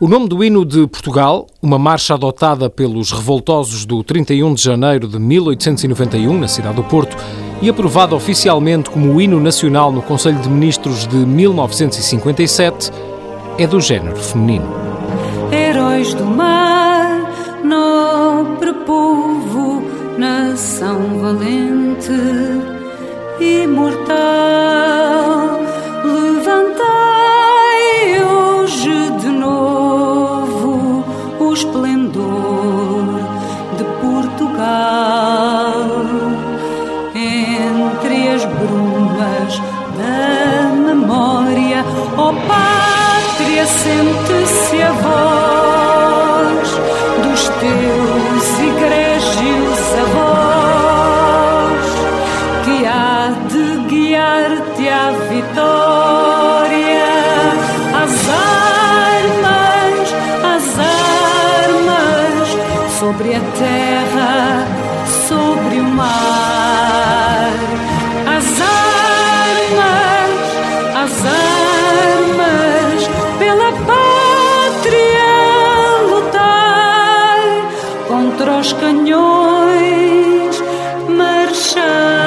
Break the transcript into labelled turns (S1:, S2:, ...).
S1: O nome do hino de Portugal, uma marcha adotada pelos revoltosos do 31 de janeiro de 1891, na cidade do Porto, e aprovada oficialmente como o hino nacional no Conselho de Ministros de 1957, é do género feminino.
S2: Heróis do mar, nação valente, imortal, levantai hoje de novo o esplendor de Portugal. Entre as brumas da memória, ó pátria, sente-se a voz a há de guiar-te à vitória. As armas, as armas, sobre a terra, sobre o mar. As armas, as armas, pela pátria lutar contra os canhões. Marchar.